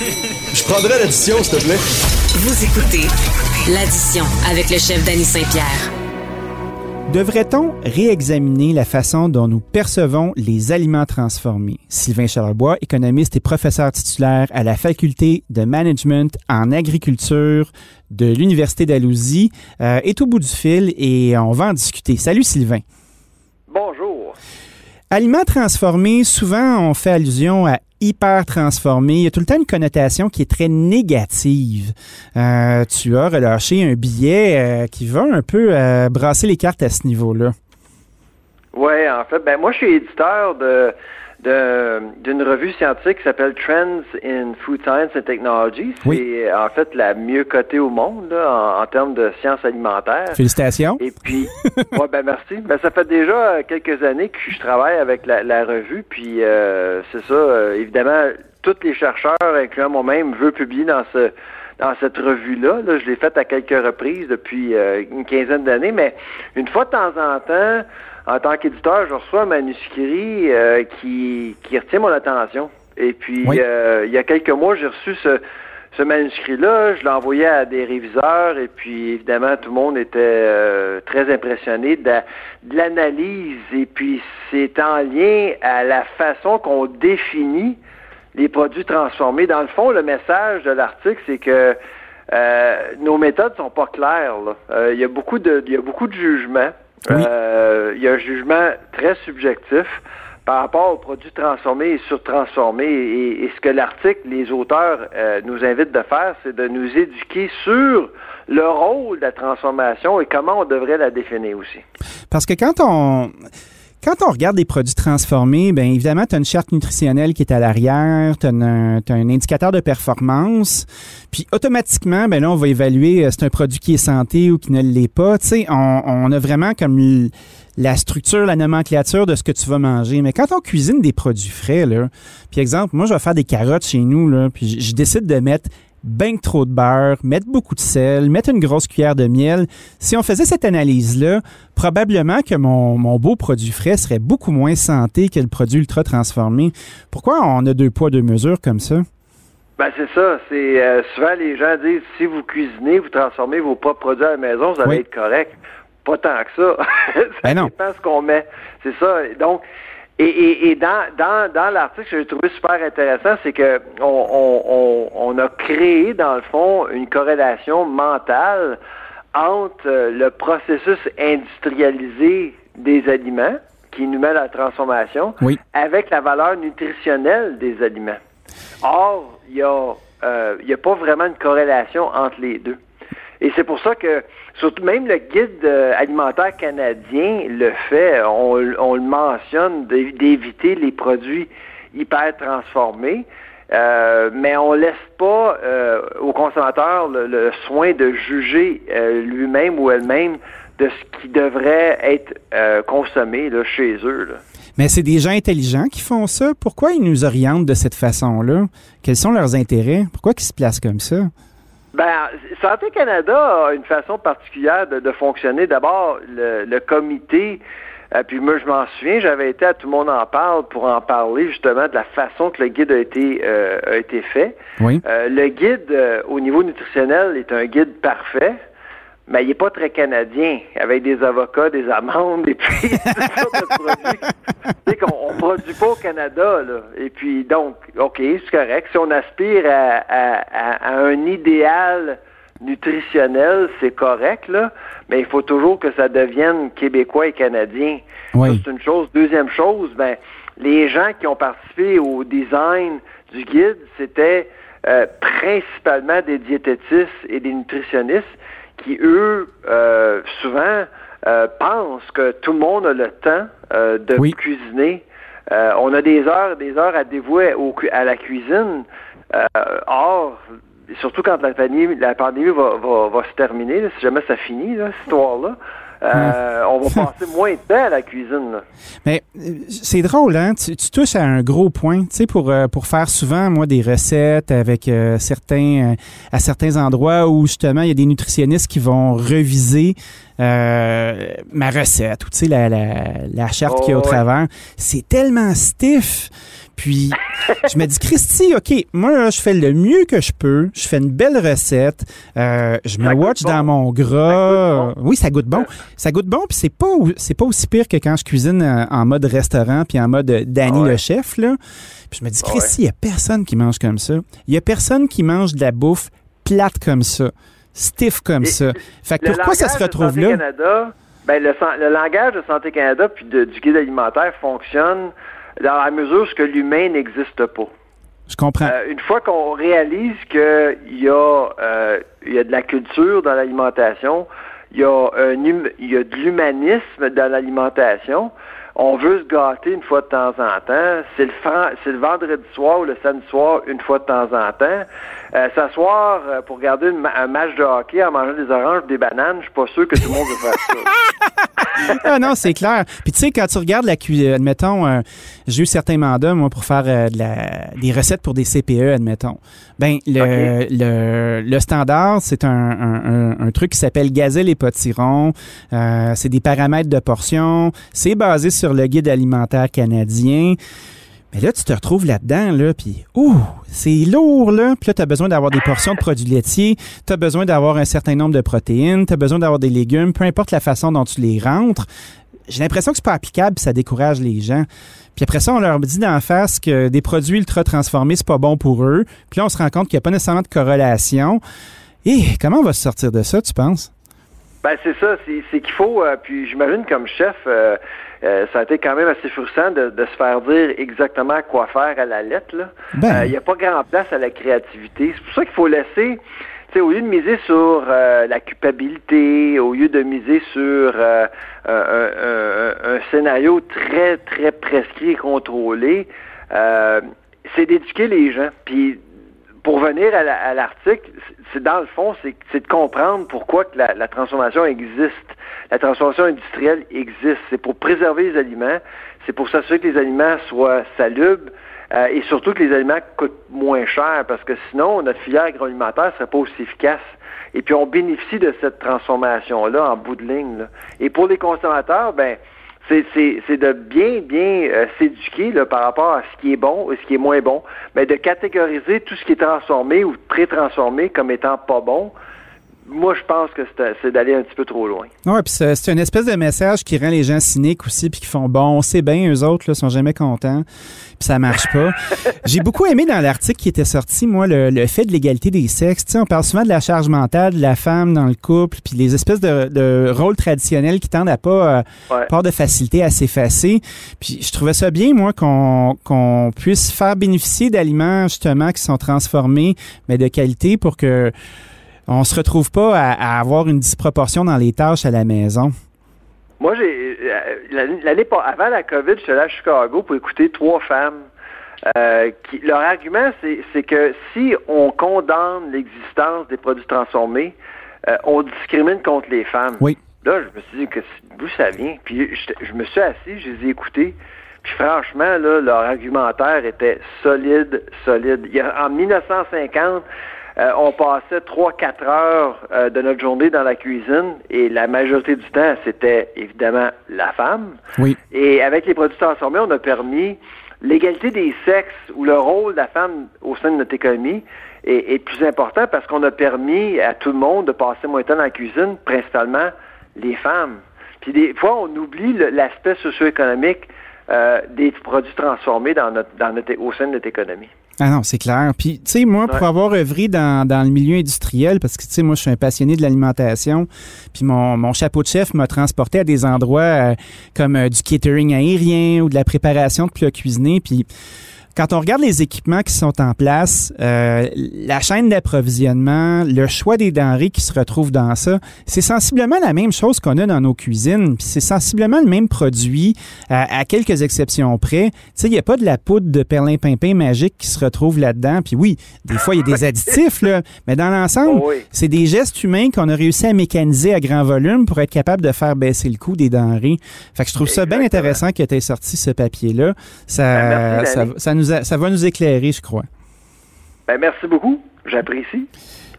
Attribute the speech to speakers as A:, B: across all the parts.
A: Je prendrai l'addition, s'il te plaît.
B: Vous écoutez l'addition avec le chef Danny Saint-Pierre.
C: Devrait-on réexaminer la façon dont nous percevons les aliments transformés? Sylvain Charlebois, économiste et professeur titulaire à la faculté de management en agriculture de l'Université d'Alousie, euh, est au bout du fil et on va en discuter. Salut Sylvain.
D: Bonjour.
C: Aliments transformés, souvent on fait allusion à hyper transformé. Il y a tout le temps une connotation qui est très négative. Euh, tu as relâché un billet euh, qui va un peu euh, brasser les cartes à ce niveau-là.
D: Oui, en fait, ben moi je suis éditeur de d'une revue scientifique qui s'appelle Trends in Food Science and Technology. C'est en fait la mieux cotée au monde en, termes de sciences alimentaires.
C: Félicitations.
D: Et puis, ouais, ben merci. Ben, ça fait déjà quelques années que je travaille avec la, revue, puis euh, c'est ça, euh, évidemment, tous les chercheurs, incluant moi-même, veulent publier dans ce dans cette revue-là. Là, je l'ai faite à quelques reprises depuis euh, une quinzaine d'années, mais une fois de temps en temps, en tant qu'éditeur, je reçois un manuscrit euh, qui, qui retient mon attention. Et puis, euh, il y a quelques mois, j'ai reçu ce, ce manuscrit-là, je l'ai envoyé à des réviseurs et puis évidemment tout le monde était euh, très impressionné de, de l'analyse et puis c'est en lien à la façon qu'on définit les produits transformés. Dans le fond, le message de l'article, c'est que nos méthodes sont pas claires. Il y a beaucoup de il y a beaucoup de jugements. Euh, il y a un jugement très subjectif par rapport aux produits transformés et surtransformés. Et, et ce que l'article, les auteurs euh, nous invitent de faire, c'est de nous éduquer sur le rôle de la transformation et comment on devrait la définir aussi.
C: Parce que quand on quand on regarde des produits transformés, bien évidemment, tu as une charte nutritionnelle qui est à l'arrière, tu as, un indicateur de performance, puis automatiquement, ben là, on va évaluer euh, c'est un produit qui est santé ou qui ne l'est pas. Tu sais, on, a vraiment comme la structure, la nomenclature de ce que tu vas manger. Mais quand on cuisine des produits frais, là, puis exemple, moi, je vais faire des carottes chez nous, là, puis je décide de mettre ben trop de beurre, mettre beaucoup de sel, mettre une grosse cuillère de miel. Si on faisait cette analyse-là, probablement que mon, beau produit frais serait beaucoup moins santé que le produit ultra transformé. Pourquoi on a deux poids, deux mesures comme ça?
D: Ben c'est ça. C'est euh, souvent les gens disent si vous cuisinez, vous transformez vos propres produits à la maison, vous allez être correct. Pas tant que ça. ça ben non. dépend ce qu'on met. C'est ça. Donc, et, et, dans, dans, dans l'article, ce que j'ai trouvé super intéressant, c'est que on, on, on, a créé, dans le fond, une corrélation mentale entre euh, le processus industrialisé des aliments, qui nous met à la transformation, avec la valeur nutritionnelle des aliments. Or, il n'y a, euh, a pas vraiment une corrélation entre les deux. Et c'est pour ça que, surtout même le guide euh, alimentaire canadien le fait, on, le mentionne, d'éviter les produits hyper transformés. Euh, mais on laisse pas euh, au consommateur le, soin de juger lui-même ou elle-même de ce qui devrait être consommé là, chez eux.
C: Mais c'est des gens intelligents qui font ça. Pourquoi ils nous orientent de cette façon-là? Quels sont leurs intérêts? Pourquoi ils se placent comme ça?
D: Ben, Santé Canada a une façon particulière de, fonctionner. D'abord, le, comité, euh, puis moi je m'en souviens, j'avais été à Tout le monde en parle pour en parler justement de la façon que le guide a été, euh, a été fait.
C: Oui.
D: Euh, le guide au niveau nutritionnel est un guide parfait mais il n'est pas très canadien, avec des avocats, des amendes, et puis de produits. Tu qu'on ne produit pas au Canada, là. Et puis, donc, OK, c'est correct. Si on aspire à, un idéal nutritionnel, c'est correct, là, mais il faut toujours que ça devienne québécois et canadien.
C: Oui.
D: C'est une chose. Deuxième chose, ben, les gens qui ont participé au design du guide, c'était euh, principalement des diététistes et des nutritionnistes qui, eux, euh, souvent euh, pensent que tout le monde a le temps euh, de cuisiner. on a des heures, des heures à dévouer à la cuisine. or, surtout quand la pandémie, la pandémie va, va, se terminer, si jamais ça finit, cette histoire-là, Euh, on va passer moins de temps à la cuisine. Là.
C: Mais euh, c'est drôle, hein? Tu, tu, touches à un gros point. Tu sais, pour, euh, pour faire souvent, moi, des recettes avec euh, certains, à certains endroits où justement, il y a des nutritionnistes qui vont reviser ma recette ou tu sais, la, la, la charte oh, qu'il y a au ouais. travers. C'est tellement stiff. Puis, je me dis, Christy, OK, moi, là, je fais le mieux que je peux. Je fais une belle recette. Euh, je me watch bon. dans mon gras. Ça bon. Oui, ça goûte bon. Ça goûte bon, puis c'est pas, c'est pas aussi pire que quand je cuisine euh, en mode restaurant puis en mode Danny ouais. le chef, là. Puis je me dis, Christy, il ouais. y a personne qui mange comme ça. Il y a personne qui mange de la bouffe plate comme ça, stiff comme Et ça. Fait que pourquoi ça se retrouve là?
D: Canada, ben, le, le, langage de Santé Canada puis de, du guide alimentaire fonctionne dans la mesure où l'humain n'existe pas.
C: Je comprends.
D: Euh, une fois qu'on réalise qu'il y, a, euh, y a de la culture dans l'alimentation, il y, a hum, y a de l'humanisme dans l'alimentation, on veut se gâter une fois de temps en temps. C'est le, vendredi soir ou le samedi soir une fois de temps en temps. Euh, S'asseoir euh, pour regarder un match de hockey en mangeant des oranges des bananes, je suis pas sûr que tout le monde veut faire ça.
C: ah non, c'est clair. Puis tu sais, quand tu regardes la cuisine, admettons, euh, j'ai eu certains mandats, moi, pour faire euh, de la, des recettes pour des CPE, admettons. Ben, le, okay. le, le, standard, c'est un, un, un, truc qui s'appelle gazel et potiron. Euh, c'est des paramètres de portion. C'est basé sur le guide alimentaire canadien. Mais là, tu te retrouves là-dedans, là, puis ouh, c'est lourd, là. Puis là, tu as besoin d'avoir des portions de produits laitiers, tu as besoin d'avoir un certain nombre de protéines, tu as besoin d'avoir des légumes, peu importe la façon dont tu les rentres. J'ai l'impression que c'est pas applicable, ça décourage les gens. Puis après ça, on leur dit d'en face que des produits ultra transformés, c'est pas bon pour eux. Puis là, on se rend compte qu'il n'y a pas nécessairement de corrélation. Et comment on va se sortir de ça, tu penses?
D: Ben c'est ça, c'est qu'il faut, euh, puis j'imagine comme chef, euh, euh, ça a été quand même assez frustrant de, de, se faire dire exactement quoi faire à la lettre. Il ben. n'y a pas grand place à la créativité. C'est pour ça qu'il faut laisser, au lieu de miser sur euh, la culpabilité, au lieu de miser sur euh, un, un, un, scénario très, très prescrit et contrôlé, c'est d'éduquer les gens. Puis pour venir à l'article, c'est dans le fond, c'est de comprendre pourquoi que la, transformation existe. La transformation industrielle existe. C'est pour préserver les aliments, c'est pour s'assurer que les aliments soient salubres euh, et surtout que les aliments coûtent moins cher parce que sinon, notre filière agroalimentaire ne serait pas aussi efficace. Et puis, on bénéficie de cette transformation-là en bout de ligne. Là. Et pour les consommateurs, ben, c'est de bien, bien euh, s'éduquer par rapport à ce qui est bon et ce qui est moins bon, mais de catégoriser tout ce qui est transformé ou pré-transformé comme étant pas bon, moi, je pense que c'est d'aller un petit peu trop loin.
C: Oui, puis c'est une espèce de message qui rend les gens cyniques aussi, puis qui font bon, c'est bien, eux autres, là, sont jamais contents, puis ça marche pas. J'ai beaucoup aimé dans l'article qui était sorti, moi, le, le fait de l'égalité des sexes. Tu sais, on parle souvent de la charge mentale de la femme dans le couple, puis les espèces de, de rôles traditionnels qui tendent à pas, euh, ouais. pas de facilité à s'effacer. Puis je trouvais ça bien, moi, qu'on qu'on puisse faire bénéficier d'aliments, justement, qui sont transformés, mais de qualité pour que on se retrouve pas à, à, avoir une disproportion dans les tâches à la maison.
D: Moi, j'ai euh, l'année avant la COVID, j'étais là à Chicago pour écouter trois femmes. Euh, qui, leur argument, c'est que si on condamne l'existence des produits transformés, euh, on discrimine contre les femmes.
C: Oui.
D: Là, je me suis dit que d'où ça vient? Puis je, je, me suis assis, je les ai écoutés. Puis franchement, là, leur argumentaire était solide, solide. Il y a, en 1950, euh, on passait 3-4 heures euh, de notre journée dans la cuisine et la majorité du temps, c'était évidemment la femme.
C: Oui.
D: Et avec les produits transformés, on a permis l'égalité des sexes ou le rôle de la femme au sein de notre économie est, est plus important parce qu'on a permis à tout le monde de passer moins de temps dans la cuisine, principalement les femmes. Puis des fois, on oublie l'aspect socio-économique euh, des produits transformés dans notre, dans notre, au sein de notre économie.
C: Ah non, c'est clair. Puis, tu sais, moi, pour ouais. avoir œuvré dans, dans le milieu industriel, parce que, tu sais, moi, je suis un passionné de l'alimentation, puis mon, mon chapeau de chef m'a transporté à des endroits euh, comme euh, du catering aérien ou de la préparation de plats cuisinés, puis quand on regarde les équipements qui sont en place, euh, la chaîne d'approvisionnement, le choix des denrées qui se retrouvent dans ça, c'est sensiblement la même chose qu'on a dans nos cuisines. Puis c'est sensiblement le même produit, à, quelques exceptions près. Tu sais, il n'y a pas de la poudre de perlimpinpin magique qui se retrouve là-dedans. Puis oui, des fois, il y a des additifs, là, mais dans l'ensemble,
D: Oh oui.
C: c'est des gestes humains qu'on a réussi à mécaniser à grand volume pour être capable de faire baisser le coût des denrées. Fait que je trouve ça bien intéressant que tu aies sorti ce papier-là. Ça,
D: Ben, merci,
C: ça, ça nous ça va nous éclairer, je crois.
D: Ben, merci beaucoup. J'apprécie.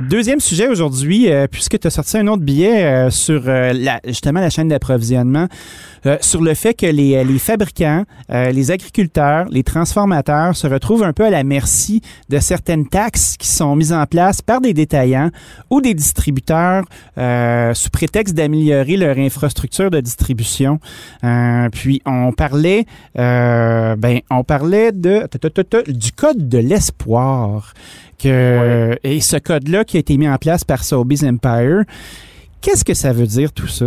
C: Deuxième sujet aujourd'hui, euh, puisque tu as sorti un autre billet euh, sur euh, la, justement la chaîne d'approvisionnement, euh, sur le fait que les, les fabricants, euh, les agriculteurs, les transformateurs se retrouvent un peu à la merci de certaines taxes qui sont mises en place par des détaillants ou des distributeurs euh, sous prétexte d'améliorer leur infrastructure de distribution. Euh, puis on parlait, euh, ben on parlait de du code de l'espoir que et ce code-là qui a été mis en place par Sobeys Empire. Qu'est-ce que ça veut dire tout ça?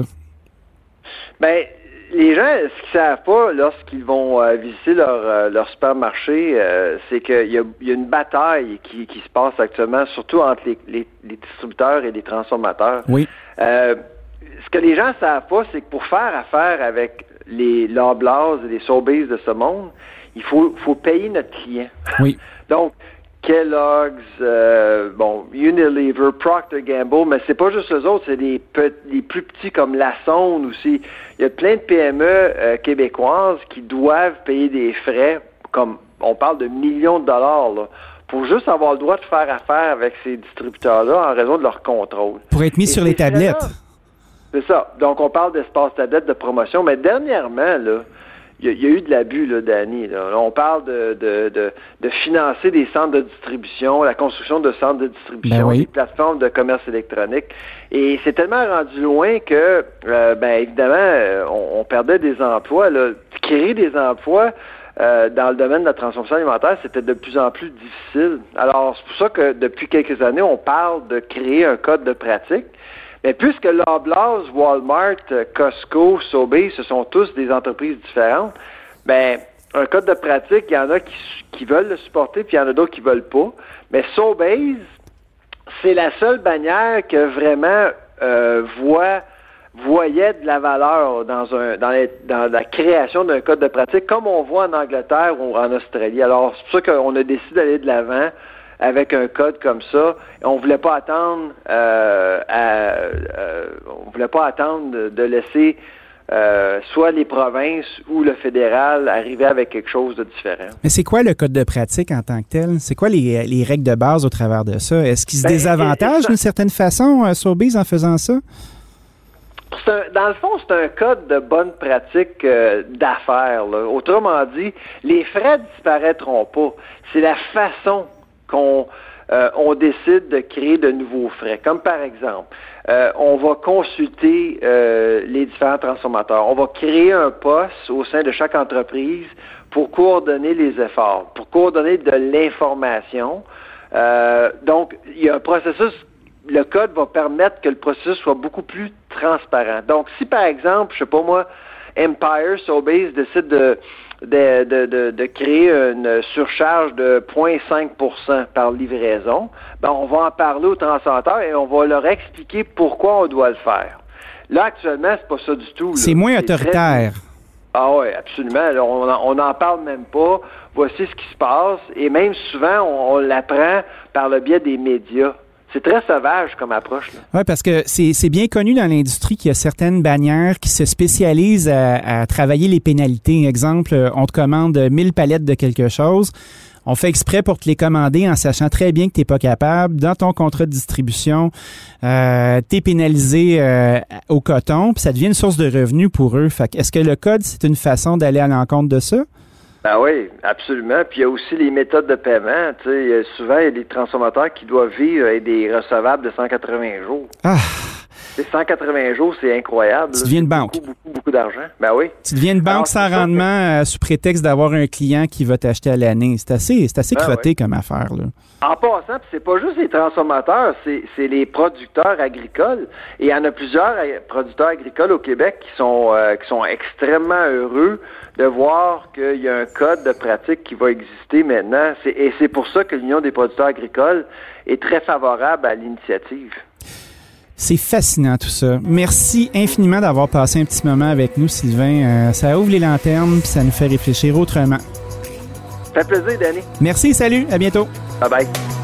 D: Ben, les gens, ce qu'ils savent pas lorsqu'ils vont euh, visiter leur, euh, leur supermarché, euh, c'est qu'il y a, il y a une bataille qui, qui se passe actuellement, surtout entre les, les- les distributeurs et les transformateurs.
C: Oui.
D: Ce que les gens savent pas, c'est que pour faire affaire avec les Loblaws et les Sobeys de ce monde, il faut, faut payer notre client.
C: Oui.
D: Donc, Kellogg's, euh, bon, Unilever, Procter Gamble, mais c'est pas juste eux autres, c'est les, pe- les plus petits comme La Sonde aussi. Il y a plein de PME euh, québécoises qui doivent payer des frais, comme on parle de millions de dollars, là, pour juste avoir le droit de faire affaire avec ces distributeurs-là en raison de leur contrôle.
C: Pour être mis
D: Et
C: sur les tablettes.
D: C'est ça. Donc, on parle d'espace tablette de promotion, mais dernièrement, là, il y, a- il y a eu de l'abus, là, Danny. Là. On parle de, de, de, de financer des centres de distribution, la construction de centres de distribution,
C: Ben oui.
D: des plateformes de commerce électronique. Et c'est tellement rendu loin que, euh, ben évidemment, euh, on, on perdait des emplois. Là. Créer des emplois euh, dans le domaine de la transformation alimentaire, c'était de plus en plus difficile. Alors, c'est pour ça que depuis quelques années, on parle de créer un code de pratique. Mais puisque Loblaws, Walmart, euh, Costco, Sobeys, ce sont tous des entreprises différentes, ben un code de pratique, il y en a qui, veulent le supporter, puis il y en a d'autres qui veulent pas. Mais Sobeys, c'est la seule bannière que vraiment euh, voit voyait de la valeur dans dans la création d'un code de pratique, comme on voit en Angleterre ou en Australie. Alors, c'est pour ça qu'on a décidé d'aller de l'avant avec un code comme ça. On voulait pas attendre euh, à, euh, on voulait pas attendre de, laisser euh, soit les provinces ou le fédéral arriver avec quelque chose de différent.
C: Mais c'est quoi le code de pratique en tant que tel? C'est quoi les, les règles de base au travers de ça? Est-ce qu'ils se
D: Ben, ça.
C: d'une certaine façon, euh, Sobeys, en faisant ça?
D: Un- dans le fond, c'est un code de bonne pratique euh, d'affaires. Autrement dit, les frais disparaîtront pas. C'est la façon qu'on euh, décide de créer de nouveaux frais. Comme par exemple, euh, on va consulter euh, les différents transformateurs. On va créer un poste au sein de chaque entreprise pour coordonner les efforts, pour coordonner de l'information. Donc, il y a un processus le code va permettre que le processus soit beaucoup plus transparent. Donc, si par exemple, je sais pas moi, Empire, Sobeys décide de, de, de, de, de créer une surcharge de 0,5% par livraison, ben, on va en parler aux transformateurs et on va leur expliquer pourquoi on doit le faire. Là, actuellement, c'est pas ça du tout.
C: C'est moins
D: très-
C: autoritaire.
D: ah oui, absolument. Là, on en- on n'en parle même pas. Voici ce qui se passe. Et même souvent, on, on l'apprend par le biais des médias. C'est très sauvage comme approche.
C: Oui, parce que c'est bien connu dans l'industrie qu'il y a certaines bannières qui se spécialisent à, à travailler les pénalités. Exemple, euh, on te commande 1000 palettes de quelque chose. On fait exprès pour te les commander en sachant très bien que tu n'es pas capable. Dans ton contrat de distribution, euh, tu es pénalisé euh, au coton, puis ça devient une source de revenus pour eux. Est-ce que le code, c'est une façon d'aller à l'encontre de ça?
D: Ben oui, absolument. Puis il y a aussi les méthodes de paiement. Tu sais, a souvent, il y a des transformateurs qui doivent vivre avec des recevables de 180 jours.
C: Ah!
D: C'est 180 jours, c'est incroyable.
C: Tu deviens une banque.
D: Beaucoup, beaucoup, beaucoup d'argent. Ben oui.
C: Tu deviens une banque sans rendement sous prétexte d'avoir un client qui va t'acheter à l'année. C'est assez, c'est assez ben crotté comme affaire. Là.
D: En passant, c'est pas juste les transformateurs, c'est les producteurs agricoles. Et il y en a plusieurs producteurs agricoles au Québec qui sont, euh, qui sont extrêmement heureux de voir qu'il y a un code de pratique qui va exister maintenant. Et c'est pour ça que l'Union des producteurs agricoles est très favorable à l'initiative.
C: C'est fascinant tout ça. Merci infiniment d'avoir passé un petit moment avec nous, Sylvain. Euh, ça ouvre les lanternes puis ça nous fait réfléchir autrement.
D: Ça fait plaisir, Danny.
C: Merci, salut, à bientôt.
D: Bye bye.